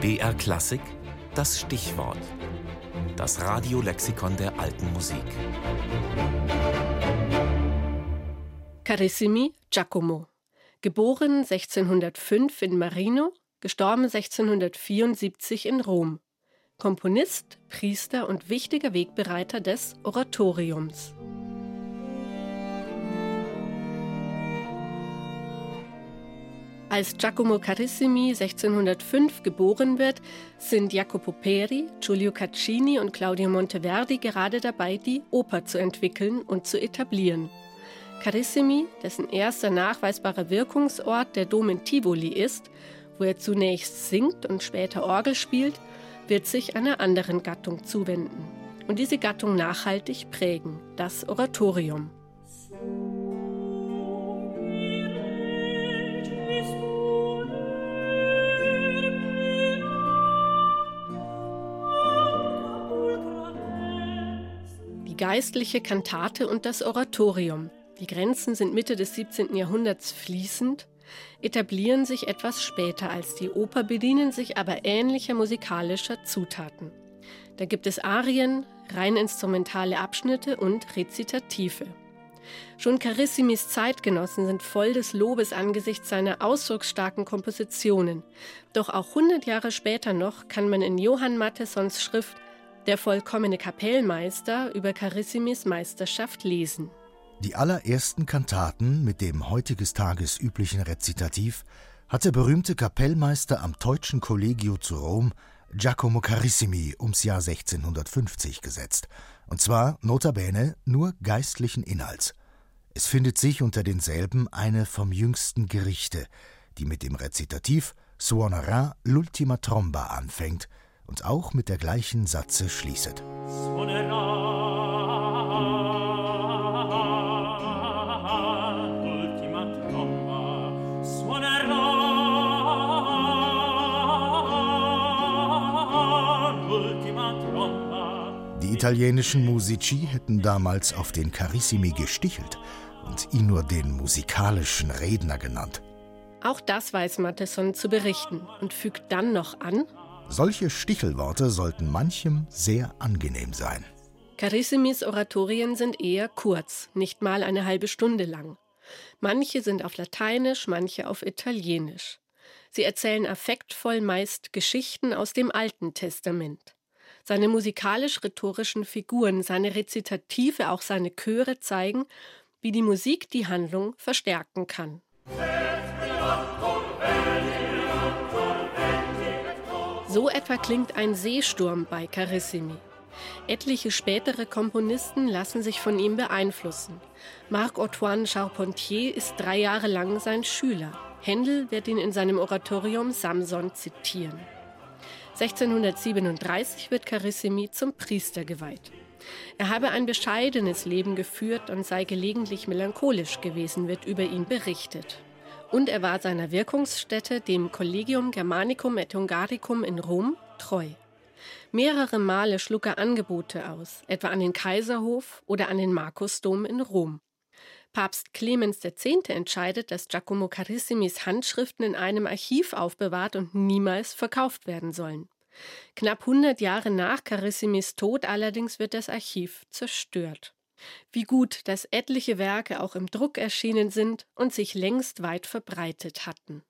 BR Klassik, das Stichwort. Das Radiolexikon der alten Musik. Carissimi Giacomo. Geboren 1605 in Marino, gestorben 1674 in Rom. Komponist, Priester und wichtiger Wegbereiter des Oratoriums. Als Giacomo Carissimi 1605 geboren wird, sind Jacopo Peri, Giulio Caccini und Claudio Monteverdi gerade dabei, die Oper zu entwickeln und zu etablieren. Carissimi, dessen erster nachweisbarer Wirkungsort der Dom in Tivoli ist, wo er zunächst singt und später Orgel spielt, wird sich einer anderen Gattung zuwenden und diese Gattung nachhaltig prägen, das Oratorium. Geistliche Kantate und das Oratorium. Die Grenzen sind Mitte des 17. Jahrhunderts fließend, etablieren sich etwas später als die Oper, bedienen sich aber ähnlicher musikalischer Zutaten. Da gibt es Arien, rein instrumentale Abschnitte und Rezitative. Schon Carissimis Zeitgenossen sind voll des Lobes angesichts seiner ausdrucksstarken Kompositionen. Doch auch 100 Jahre später noch kann man in Johann Mattessons Schrift der vollkommene Kapellmeister über Carissimis Meisterschaft lesen. Die allerersten Kantaten mit dem heutiges Tages üblichen Rezitativ hat der berühmte Kapellmeister am Teutschen Collegio zu Rom, Giacomo Carissimi, ums Jahr 1650 gesetzt. Und zwar, notabene, nur geistlichen Inhalts. Es findet sich unter denselben eine vom jüngsten Gerichte, die mit dem Rezitativ Suonerà l'ultima tromba anfängt, und auch mit der gleichen Satze schließet. Die italienischen Musici hätten damals auf den Carissimi gestichelt und ihn nur den musikalischen Redner genannt. Auch das weiß Matheson zu berichten und fügt dann noch an, solche Stichelworte sollten manchem sehr angenehm sein. Carissimis Oratorien sind eher kurz, nicht mal eine halbe Stunde lang. Manche sind auf Lateinisch, manche auf Italienisch. Sie erzählen affektvoll meist Geschichten aus dem Alten Testament. Seine musikalisch-rhetorischen Figuren, seine Rezitative, auch seine Chöre zeigen, wie die Musik die Handlung verstärken kann. So etwa klingt ein Seesturm bei Carissimi. Etliche spätere Komponisten lassen sich von ihm beeinflussen. Marc-Antoine Charpentier ist drei Jahre lang sein Schüler. Händel wird ihn in seinem Oratorium Samson zitieren. 1637 wird Carissimi zum Priester geweiht. Er habe ein bescheidenes Leben geführt und sei gelegentlich melancholisch gewesen, wird über ihn berichtet und er war seiner Wirkungsstätte, dem Collegium Germanicum et Hungaricum in Rom, treu. Mehrere Male schlug er Angebote aus, etwa an den Kaiserhof oder an den Markusdom in Rom. Papst Clemens X. entscheidet, dass Giacomo Carissimis Handschriften in einem Archiv aufbewahrt und niemals verkauft werden sollen. Knapp 100 Jahre nach Carissimis Tod allerdings wird das Archiv zerstört. Wie gut, dass etliche Werke auch im Druck erschienen sind und sich längst weit verbreitet hatten.